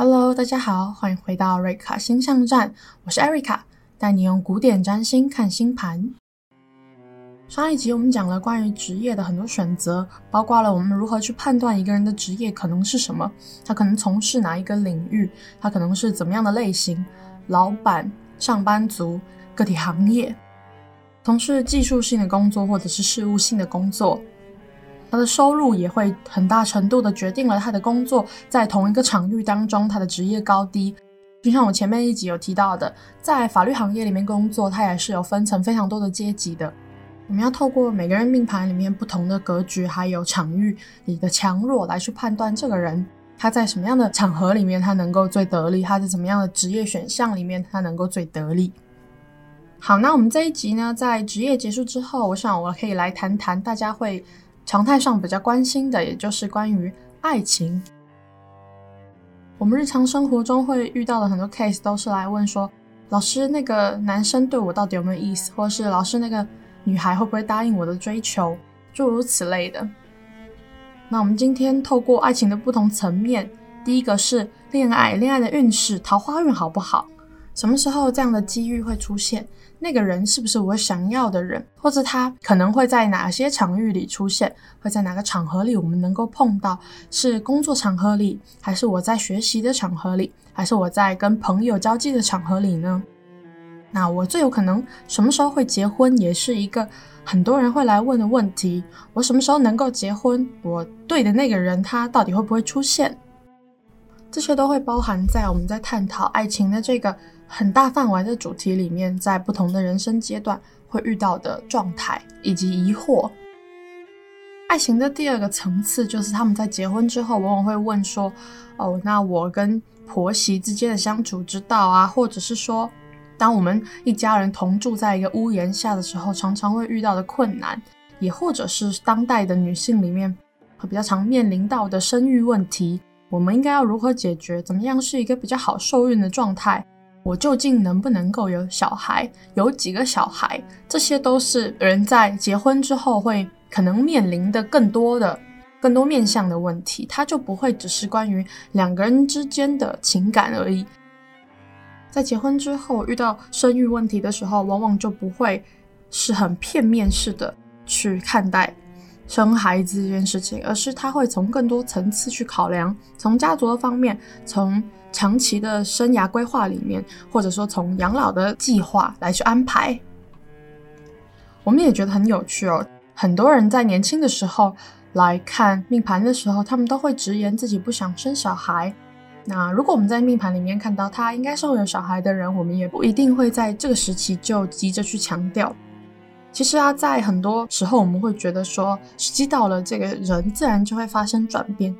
Hello，大家好，欢迎回到瑞卡星象站，我是艾瑞卡，带你用古典占星看星盘。上一集我们讲了关于职业的很多选择，包括了我们如何去判断一个人的职业可能是什么，他可能从事哪一个领域，他可能是怎么样的类型，老板、上班族、个体行业，从事技术性的工作或者是事务性的工作。他的收入也会很大程度的决定了他的工作在同一个场域当中他的职业高低。就像我前面一集有提到的，在法律行业里面工作，它也是有分成非常多的阶级的。我们要透过每个人命盘里面不同的格局，还有场域里的强弱来去判断这个人他在什么样的场合里面他能够最得力，他在怎么样的职业选项里面他能够最得力。好，那我们这一集呢，在职业结束之后，我想我可以来谈谈大家会。常态上比较关心的，也就是关于爱情。我们日常生活中会遇到的很多 case，都是来问说：“老师，那个男生对我到底有没有意思？”或是“老师，那个女孩会不会答应我的追求？”诸如此类的。那我们今天透过爱情的不同层面，第一个是恋爱，恋爱的运势，桃花运好不好？什么时候这样的机遇会出现？那个人是不是我想要的人，或者他可能会在哪些场域里出现，会在哪个场合里我们能够碰到？是工作场合里，还是我在学习的场合里，还是我在跟朋友交际的场合里呢？那我最有可能什么时候会结婚，也是一个很多人会来问的问题。我什么时候能够结婚？我对的那个人他到底会不会出现？这些都会包含在我们在探讨爱情的这个。很大范围的主题里面，在不同的人生阶段会遇到的状态以及疑惑。爱情的第二个层次就是他们在结婚之后，往往会问说：“哦，那我跟婆媳之间的相处之道啊，或者是说，当我们一家人同住在一个屋檐下的时候，常常会遇到的困难，也或者是当代的女性里面会比较常面临到的生育问题，我们应该要如何解决？怎么样是一个比较好受孕的状态？”我究竟能不能够有小孩？有几个小孩？这些都是人在结婚之后会可能面临的更多的、更多面向的问题。它就不会只是关于两个人之间的情感而已。在结婚之后遇到生育问题的时候，往往就不会是很片面式的去看待生孩子这件事情，而是他会从更多层次去考量，从家族的方面，从。长期的生涯规划里面，或者说从养老的计划来去安排，我们也觉得很有趣哦。很多人在年轻的时候来看命盘的时候，他们都会直言自己不想生小孩。那如果我们在命盘里面看到他应该是会有小孩的人，我们也不一定会在这个时期就急着去强调。其实啊，在很多时候我们会觉得说，时机到了，这个人自然就会发生转变。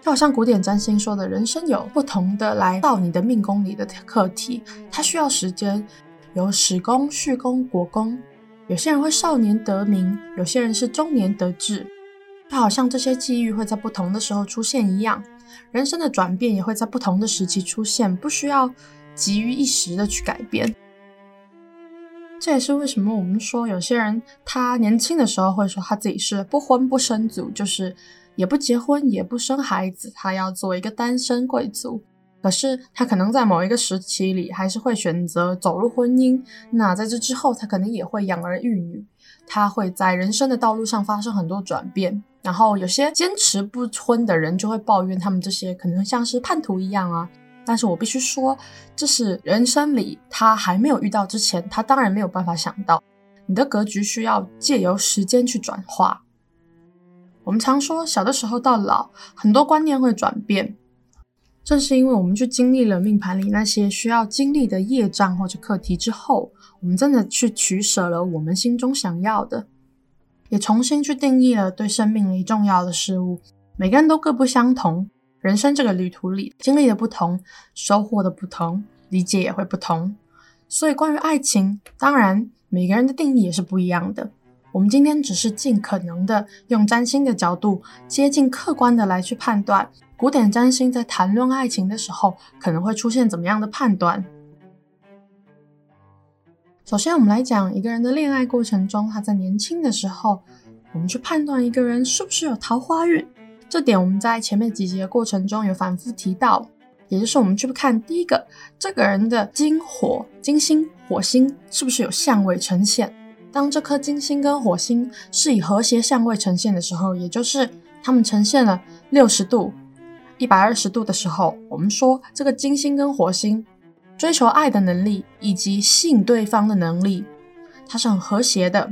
就好像古典占星说的，人生有不同的来到你的命宫里的课题，它需要时间，有始宫、序宫、果宫。有些人会少年得名，有些人是中年得志。就好像这些机遇会在不同的时候出现一样，人生的转变也会在不同的时期出现，不需要急于一时的去改变。这也是为什么我们说有些人他年轻的时候会说他自己是不婚不生族，就是。也不结婚，也不生孩子，他要做一个单身贵族。可是他可能在某一个时期里，还是会选择走入婚姻。那在这之后，他可能也会养儿育女。他会在人生的道路上发生很多转变。然后有些坚持不婚的人就会抱怨他们这些可能像是叛徒一样啊。但是我必须说，这是人生里他还没有遇到之前，他当然没有办法想到。你的格局需要借由时间去转化。我们常说，小的时候到老，很多观念会转变。正是因为我们去经历了命盘里那些需要经历的业障或者课题之后，我们真的去取舍了我们心中想要的，也重新去定义了对生命里重要的事物。每个人都各不相同，人生这个旅途里经历的不同，收获的不同，理解也会不同。所以，关于爱情，当然每个人的定义也是不一样的。我们今天只是尽可能的用占星的角度，接近客观的来去判断古典占星在谈论爱情的时候可能会出现怎么样的判断。首先，我们来讲一个人的恋爱过程中，他在年轻的时候，我们去判断一个人是不是有桃花运。这点我们在前面几集的过程中有反复提到。也就是我们去看第一个，这个人的金火、金星、火星是不是有相位呈现？当这颗金星跟火星是以和谐相位呈现的时候，也就是它们呈现了六十度、一百二十度的时候，我们说这个金星跟火星追求爱的能力以及吸引对方的能力，它是很和谐的。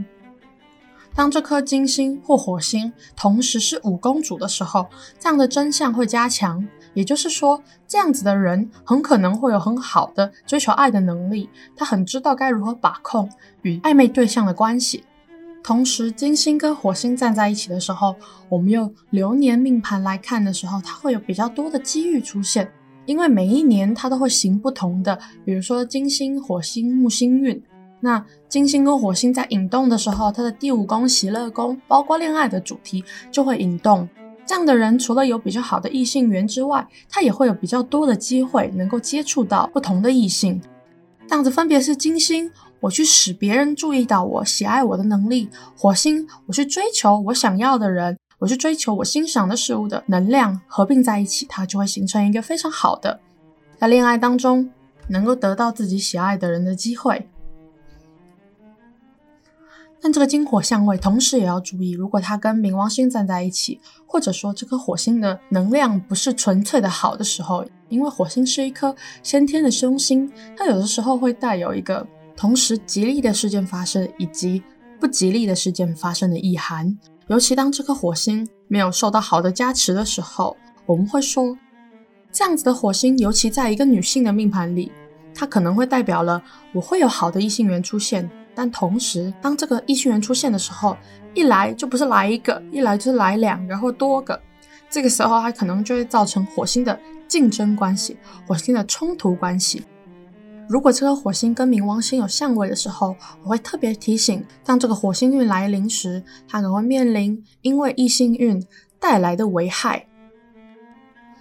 当这颗金星或火星同时是五宫主的时候，这样的真相会加强。也就是说，这样子的人很可能会有很好的追求爱的能力，他很知道该如何把控与暧昧对象的关系。同时，金星跟火星站在一起的时候，我们用流年命盘来看的时候，它会有比较多的机遇出现，因为每一年它都会行不同的，比如说金星、火星、木星运。那金星跟火星在引动的时候，它的第五宫、喜乐宫，包括恋爱的主题就会引动。这样的人除了有比较好的异性缘之外，他也会有比较多的机会能够接触到不同的异性。这样子分别是金星，我去使别人注意到我、喜爱我的能力；火星，我去追求我想要的人，我去追求我欣赏的事物的能量合并在一起，它就会形成一个非常好的在恋爱当中能够得到自己喜爱的人的机会。但这个金火相位，同时也要注意，如果它跟冥王星站在一起，或者说这颗火星的能量不是纯粹的好的时候，因为火星是一颗先天的凶星，它有的时候会带有一个同时吉利的事件发生以及不吉利的事件发生的意涵。尤其当这颗火星没有受到好的加持的时候，我们会说，这样子的火星，尤其在一个女性的命盘里，它可能会代表了我会有好的异性缘出现。但同时，当这个异性缘出现的时候，一来就不是来一个，一来就是来两个或多个。这个时候，它可能就会造成火星的竞争关系，火星的冲突关系。如果这个火星跟冥王星有相位的时候，我会特别提醒，当这个火星运来临时，它可能会面临因为异性运带来的危害。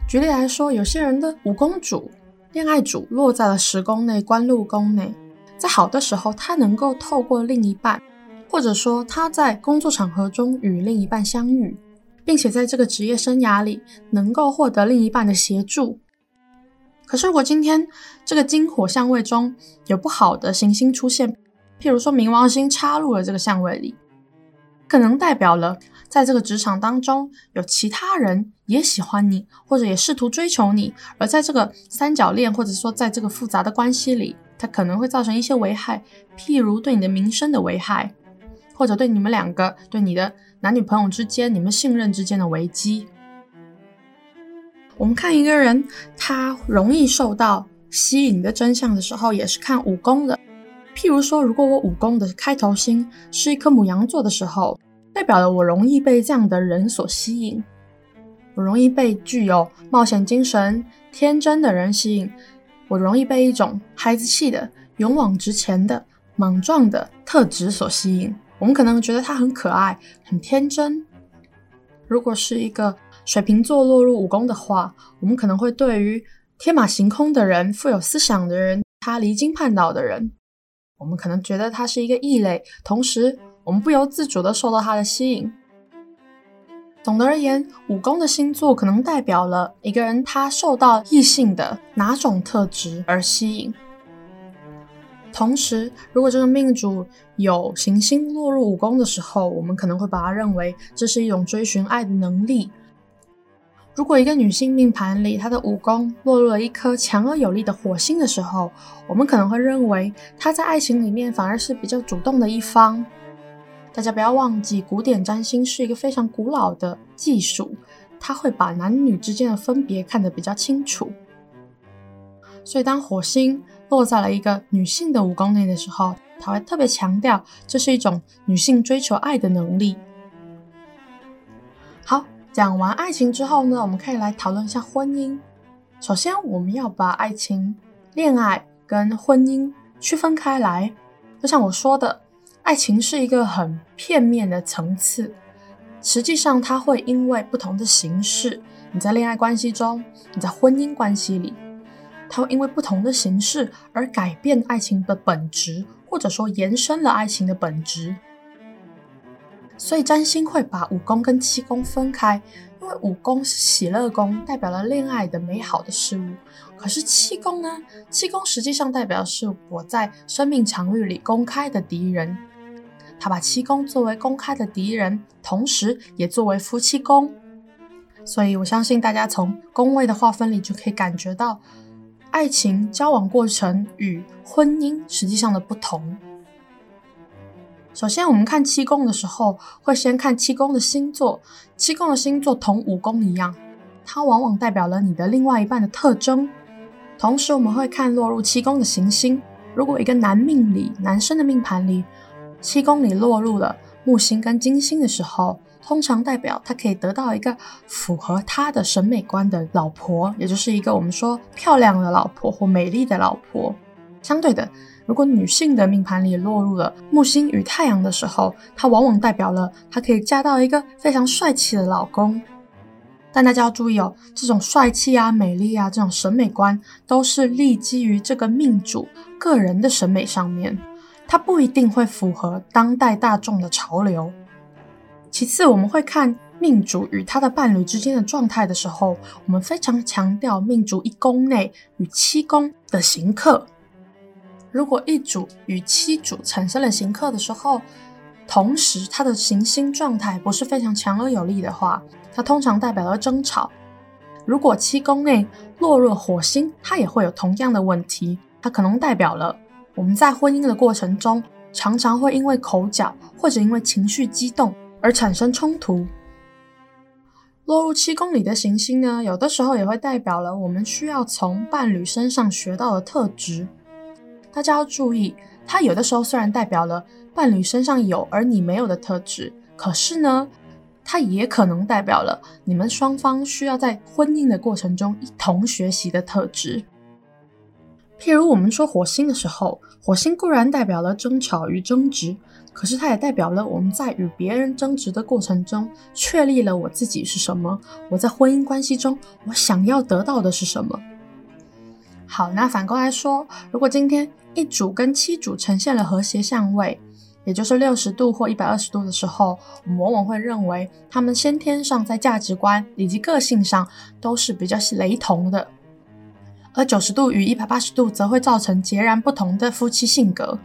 举例来说，有些人的五宫主、恋爱主落在了十宫内、官禄宫内。在好的时候，他能够透过另一半，或者说他在工作场合中与另一半相遇，并且在这个职业生涯里能够获得另一半的协助。可是，如果今天这个金火相位中有不好的行星出现，譬如说冥王星插入了这个相位里，可能代表了在这个职场当中有其他人也喜欢你，或者也试图追求你，而在这个三角恋，或者说在这个复杂的关系里。它可能会造成一些危害，譬如对你的名声的危害，或者对你们两个、对你的男女朋友之间、你们信任之间的危机。我们看一个人，他容易受到吸引的真相的时候，也是看五宫的。譬如说，如果我五宫的开头星是一颗母羊座的时候，代表了我容易被这样的人所吸引，我容易被具有冒险精神、天真的人吸引。我容易被一种孩子气的、勇往直前的、莽撞的特质所吸引。我们可能觉得他很可爱、很天真。如果是一个水瓶座落入五宫的话，我们可能会对于天马行空的人、富有思想的人、他离经叛道的人，我们可能觉得他是一个异类。同时，我们不由自主地受到他的吸引。总的而言，五宫的星座可能代表了一个人他受到异性的哪种特质而吸引。同时，如果这个命主有行星落入五宫的时候，我们可能会把它认为这是一种追寻爱的能力。如果一个女性命盘里她的五宫落入了一颗强而有力的火星的时候，我们可能会认为她在爱情里面反而是比较主动的一方。大家不要忘记，古典占星是一个非常古老的技术，它会把男女之间的分别看得比较清楚。所以，当火星落在了一个女性的五宫内的时候，它会特别强调这是一种女性追求爱的能力。好，讲完爱情之后呢，我们可以来讨论一下婚姻。首先，我们要把爱情、恋爱跟婚姻区分开来。就像我说的。爱情是一个很片面的层次，实际上它会因为不同的形式，你在恋爱关系中，你在婚姻关系里，它会因为不同的形式而改变爱情的本质，或者说延伸了爱情的本质。所以占星会把五宫跟七宫分开，因为五宫是喜乐宫，代表了恋爱的美好的事物。可是七宫呢？七宫实际上代表是我在生命场域里公开的敌人。他把七宫作为公开的敌人，同时也作为夫妻宫。所以我相信大家从宫位的划分里就可以感觉到，爱情交往过程与婚姻实际上的不同。首先，我们看七宫的时候，会先看七宫的星座。七宫的星座同五宫一样，它往往代表了你的另外一半的特征。同时，我们会看落入七宫的行星。如果一个男命里，男生的命盘里，七宫里落入了木星跟金星的时候，通常代表他可以得到一个符合他的审美观的老婆，也就是一个我们说漂亮的老婆或美丽的老婆。相对的，如果女性的命盘里落入了木星与太阳的时候，它往往代表了她可以嫁到一个非常帅气的老公。但大家要注意哦，这种帅气啊、美丽啊这种审美观，都是立基于这个命主个人的审美上面，它不一定会符合当代大众的潮流。其次，我们会看命主与他的伴侣之间的状态的时候，我们非常强调命主一宫内与七宫的刑克。如果一主与七主产生了刑克的时候，同时他的行星状态不是非常强而有力的话，它通常代表了争吵。如果七宫内落入火星，它也会有同样的问题，它可能代表了我们在婚姻的过程中常常会因为口角或者因为情绪激动而产生冲突。落入七宫里的行星呢，有的时候也会代表了我们需要从伴侣身上学到的特质。大家要注意，它有的时候虽然代表了伴侣身上有而你没有的特质，可是呢，它也可能代表了你们双方需要在婚姻的过程中一同学习的特质。譬如我们说火星的时候，火星固然代表了争吵与争执，可是它也代表了我们在与别人争执的过程中确立了我自己是什么，我在婚姻关系中我想要得到的是什么。好，那反过来说，如果今天一主跟七主呈现了和谐相位，也就是六十度或一百二十度的时候，我们往往会认为他们先天上在价值观以及个性上都是比较雷同的。而九十度与一百八十度则会造成截然不同的夫妻性格。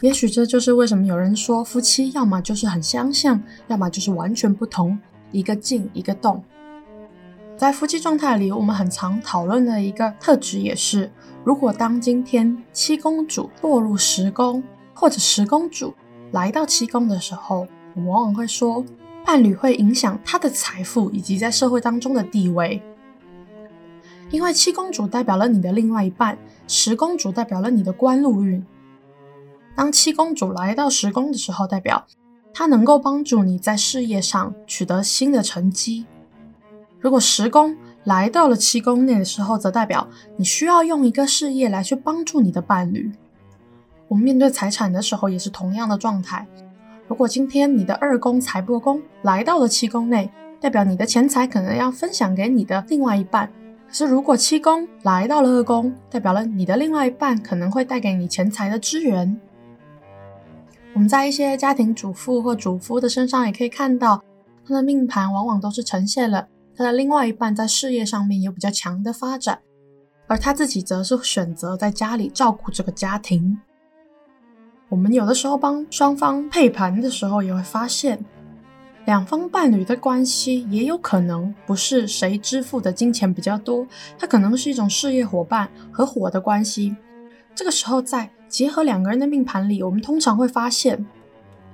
也许这就是为什么有人说夫妻要么就是很相像，要么就是完全不同，一个静一个动。在夫妻状态里，我们很常讨论的一个特质也是，如果当今天七公主落入十宫，或者十公主来到七宫的时候，我们往往会说，伴侣会影响她的财富以及在社会当中的地位。因为七宫主代表了你的另外一半，十宫主代表了你的官禄运。当七公主来到十宫的时候，代表她能够帮助你在事业上取得新的成绩。如果十宫来到了七宫内的时候，则代表你需要用一个事业来去帮助你的伴侣。我们面对财产的时候也是同样的状态。如果今天你的二宫财帛宫来到了七宫内，代表你的钱财可能要分享给你的另外一半。可是如果七宫来到了二宫，代表了你的另外一半可能会带给你钱财的支援。我们在一些家庭主妇或主夫的身上也可以看到，他的命盘往往都是呈现了。他的另外一半在事业上面有比较强的发展，而他自己则是选择在家里照顾这个家庭。我们有的时候帮双方配盘的时候，也会发现，两方伴侣的关系也有可能不是谁支付的金钱比较多，它可能是一种事业伙伴合伙的关系。这个时候在结合两个人的命盘里，我们通常会发现，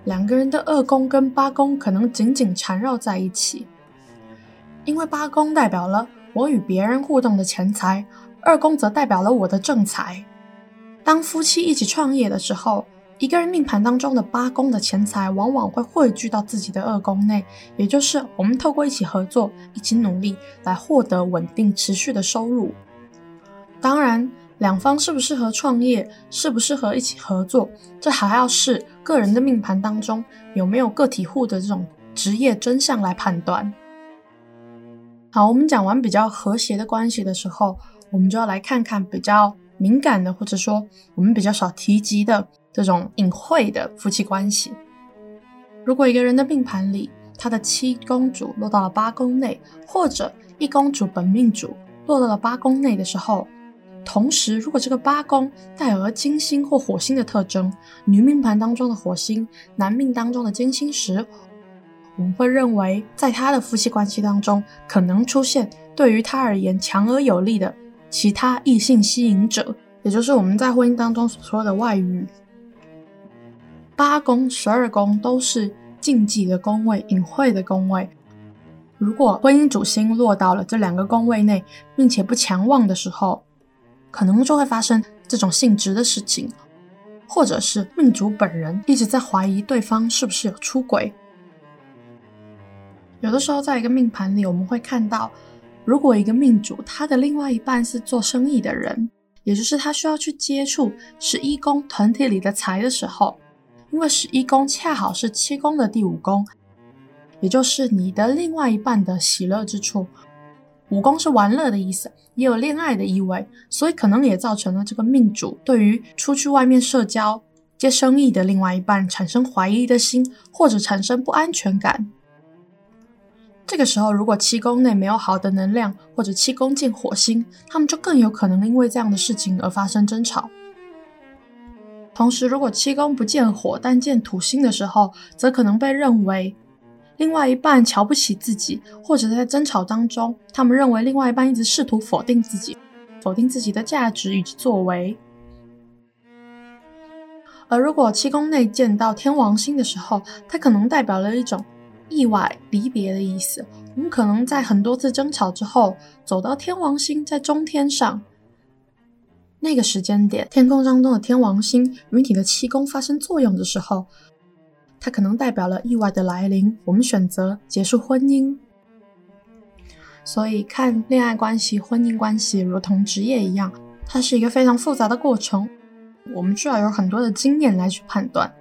两个人的二宫跟八宫可能紧紧缠绕在一起。因为八宫代表了我与别人互动的钱财，二宫则代表了我的正财。当夫妻一起创业的时候，一个人命盘当中的八宫的钱财往往会汇聚到自己的二宫内，也就是我们透过一起合作、一起努力来获得稳定持续的收入。当然，两方适不适合创业，适不适合一起合作，这还要视个人的命盘当中有没有个体户的这种职业真相来判断。好，我们讲完比较和谐的关系的时候，我们就要来看看比较敏感的，或者说我们比较少提及的这种隐晦的夫妻关系。如果一个人的命盘里他的七宫主落到了八宫内，或者一宫主本命主落到了八宫内的时候，同时如果这个八宫带有了金星或火星的特征，女命盘当中的火星，男命当中的金星时，我们会认为在他的夫妻关系当中可能出现对于他而言强而有力的其他异性吸引者，也就是我们在婚姻当中所说的外遇。八宫、十二宫都是禁忌的宫位、隐晦的宫位。如果婚姻主星落到了这两个宫位内，并且不强旺的时候，可能就会发生这种性质的事情，或者是命主本人一直在怀疑对方是不是有出轨。有的时候，在一个命盘里，我们会看到，如果一个命主他的另外一半是做生意的人，也就是他需要去接触十一宫团体里的财的时候。因为十一宫恰好是七宫的第五宫，也就是你的另外一半的喜乐之处。五宫是玩乐的意思，也有恋爱的意味，所以可能也造成了这个命主对于出去外面社交、接生意的另外一半产生怀疑的心，或者产生不安全感。这个时候，如果七宫内没有好的能量，或者七宫见火星，他们就更有可能因为这样的事情而发生争吵。同时，如果七宫不见火，但见土星的时候，则可能被认为另外一半瞧不起自己，或者在争吵当中，他们认为另外一半一直试图否定自己，否定自己的价值以及作为。而如果七宫内见到天王星的时候，它可能代表了一种意外离别的意思。我们可能在很多次争吵之后，走到天王星在中天上。那个时间点，天空当中的天王星与你的七宫发生作用的时候，它可能代表了意外的来临。我们选择结束婚姻，所以看恋爱关系、婚姻关系如同职业一样，它是一个非常复杂的过程。我们需要有很多的经验来去判断。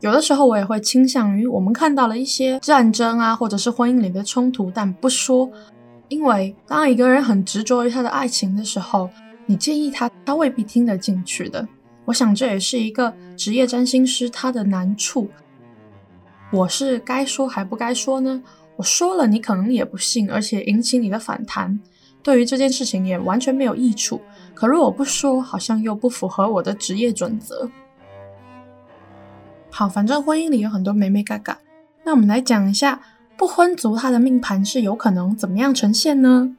有的时候，我也会倾向于我们看到了一些战争啊，或者是婚姻里的冲突，但不说，因为当一个人很执着于他的爱情的时候。你建议他，他未必听得进去的。我想这也是一个职业占星师他的难处。我是该说还不该说呢？我说了，你可能也不信，而且引起你的反弹，对于这件事情也完全没有益处。可如果不说，好像又不符合我的职业准则。好，反正婚姻里有很多眉眉角角，那我们来讲一下不婚族他的命盘是有可能怎么样呈现呢？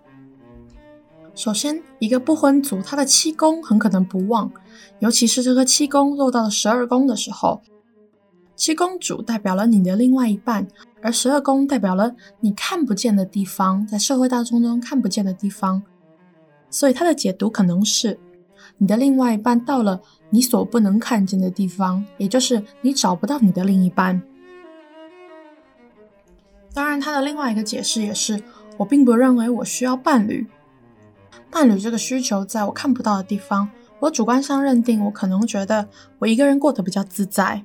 首先，一个不婚族，他的七宫很可能不旺，尤其是这个七宫落到了十二宫的时候，七宫主代表了你的另外一半，而十二宫代表了你看不见的地方，在社会大众中看不见的地方，所以他的解读可能是你的另外一半到了你所不能看见的地方，也就是你找不到你的另一半。当然，他的另外一个解释也是，我并不认为我需要伴侣。伴侣这个需求，在我看不到的地方，我主观上认定，我可能觉得我一个人过得比较自在。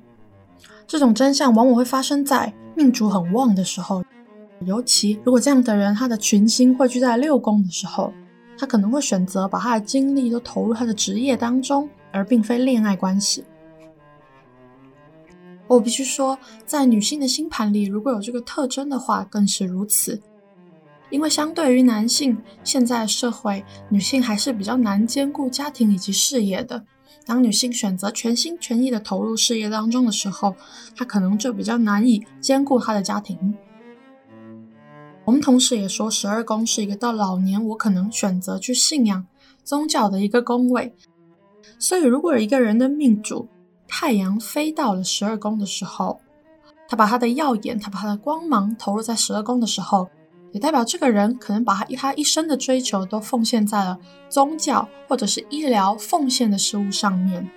这种真相往往会发生在命主很旺的时候，尤其如果这样的人他的群星汇聚在六宫的时候，他可能会选择把他的精力都投入他的职业当中，而并非恋爱关系。我必须说，在女性的星盘里，如果有这个特征的话，更是如此。因为相对于男性，现在社会女性还是比较难兼顾家庭以及事业的。当女性选择全心全意的投入事业当中的时候，她可能就比较难以兼顾她的家庭。我们同时也说，十二宫是一个到老年我可能选择去信仰宗教的一个宫位。所以，如果一个人的命主太阳飞到了十二宫的时候，他把他的耀眼，他把他的光芒投入在十二宫的时候。也代表这个人可能把他他一生的追求都奉献在了宗教或者是医疗奉献的事物上面。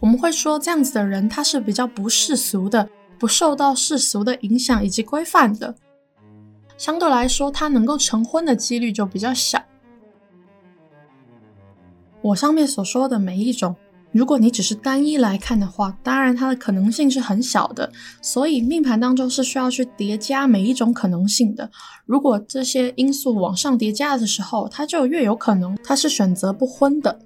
我们会说这样子的人他是比较不世俗的，不受到世俗的影响以及规范的，相对来说他能够成婚的几率就比较小。我上面所说的每一种。如果你只是单一来看的话，当然它的可能性是很小的，所以命盘当中是需要去叠加每一种可能性的。如果这些因素往上叠加的时候，它就越有可能它是选择不婚的。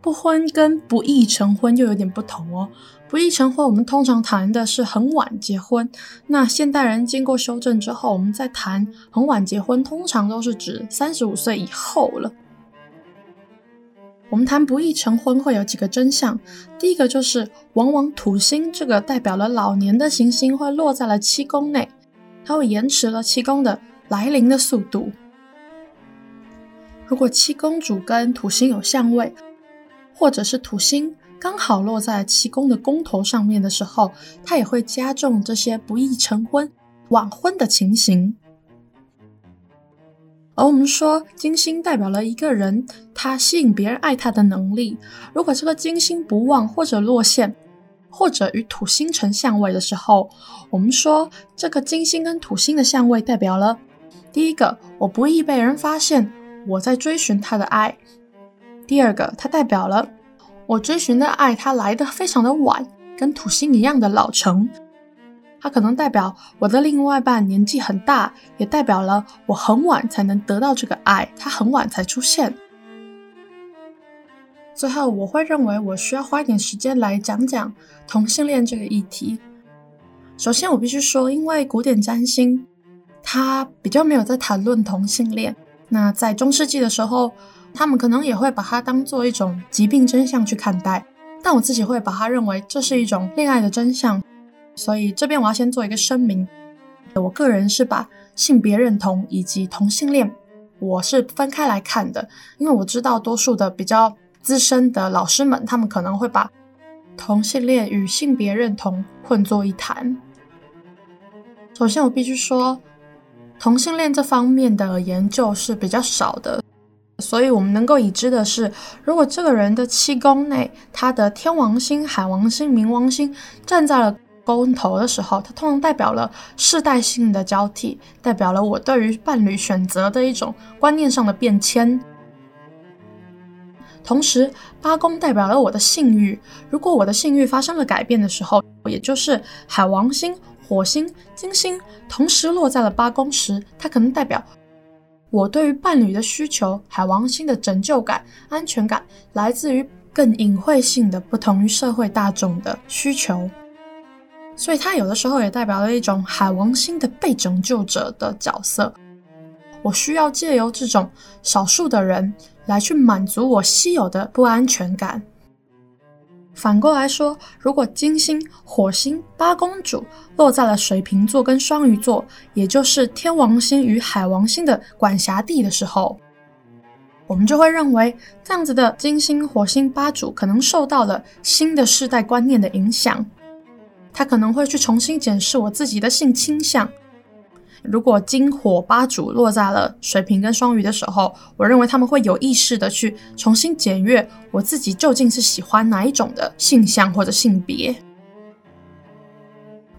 不婚跟不易成婚又有点不同哦。不易成婚，我们通常谈的是很晚结婚。那现代人经过修正之后，我们在谈很晚结婚，通常都是指三十五岁以后了。我们谈不易成婚会有几个真相，第一个就是往往土星这个代表了老年的行星会落在了七宫内，它会延迟了七宫的来临的速度。如果七宫主跟土星有相位，或者是土星刚好落在七宫的宫头上面的时候，它也会加重这些不易成婚、晚婚的情形。而我们说，金星代表了一个人他吸引别人爱他的能力。如果这个金星不旺或者落陷，或者与土星成相位的时候，我们说这个金星跟土星的相位代表了第一个，我不易被人发现我在追寻他的爱。第二个，它代表了我追寻的爱，它来得非常的晚，跟土星一样的老成。它可能代表我的另外一半年纪很大，也代表了我很晚才能得到这个爱，它很晚才出现。最后，我会认为我需要花一点时间来讲讲同性恋这个议题。首先，我必须说，因为古典占星它比较没有在谈论同性恋，那在中世纪的时候，他们可能也会把它当做一种疾病真相去看待，但我自己会把它认为这是一种恋爱的真相。所以这边我要先做一个声明，我个人是把性别认同以及同性恋我是分开来看的，因为我知道多数的比较资深的老师们，他们可能会把同性恋与性别认同混作一谈。首先，我必须说，同性恋这方面的研究是比较少的。所以我们能够已知的是，如果这个人的七宫内，他的天王星、海王星、冥王星站在了宫头的时候，它通常代表了世代性的交替，代表了我对于伴侣选择的一种观念上的变迁。同时，八宫代表了我的性欲，如果我的性欲发生了改变的时候，也就是海王星、火星、金星同时落在了八宫时，它可能代表。我对于伴侣的需求，海王星的拯救感、安全感，来自于更隐晦性的、不同于社会大众的需求，所以它有的时候也代表了一种海王星的被拯救者的角色。我需要借由这种少数的人来去满足我稀有的不安全感。反过来说，如果金星、火星、八宫主落在了水瓶座跟双鱼座，也就是天王星与海王星的管辖地的时候，我们就会认为这样子的金星、火星、八主可能受到了新的世代观念的影响，他可能会去重新检视我自己的性倾向。如果金火八主落在了水瓶跟双鱼的时候，我认为他们会有意识的去重新检阅我自己究竟是喜欢哪一种的性向或者性别。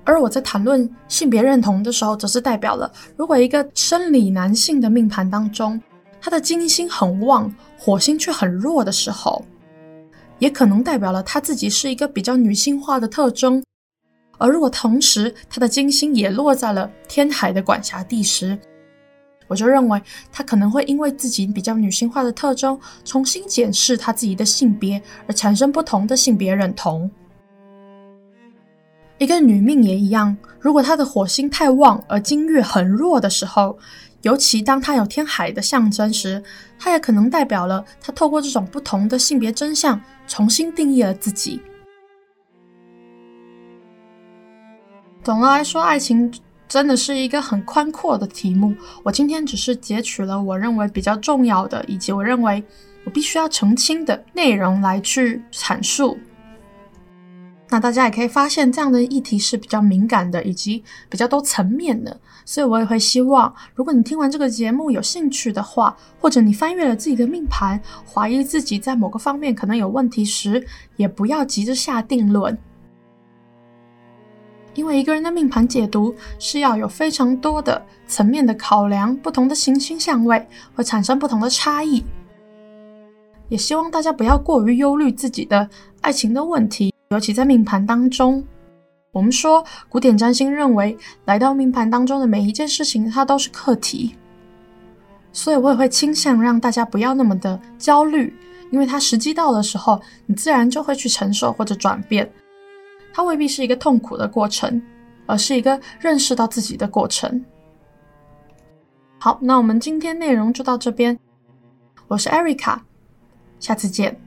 而我在谈论性别认同的时候，则是代表了如果一个生理男性的命盘当中，他的金星很旺，火星却很弱的时候，也可能代表了他自己是一个比较女性化的特征。而如果同时他的金星也落在了天海的管辖地时，我就认为他可能会因为自己比较女性化的特征，重新检视他自己的性别，而产生不同的性别认同。一个女命也一样，如果她的火星太旺而金月很弱的时候，尤其当她有天海的象征时，她也可能代表了她透过这种不同的性别真相，重新定义了自己。总的来说，爱情真的是一个很宽阔的题目。我今天只是截取了我认为比较重要的，以及我认为我必须要澄清的内容来去阐述。那大家也可以发现，这样的议题是比较敏感的，以及比较多层面的。所以我也会希望，如果你听完这个节目有兴趣的话，或者你翻阅了自己的命盘，怀疑自己在某个方面可能有问题时，也不要急着下定论。因为一个人的命盘解读是要有非常多的层面的考量，不同的行星相位会产生不同的差异。也希望大家不要过于忧虑自己的爱情的问题，尤其在命盘当中。我们说古典占星认为，来到命盘当中的每一件事情，它都是课题。所以我也会倾向让大家不要那么的焦虑，因为它时机到的时候，你自然就会去承受或者转变。它未必是一个痛苦的过程，而是一个认识到自己的过程。好，那我们今天内容就到这边。我是 Erica，下次见。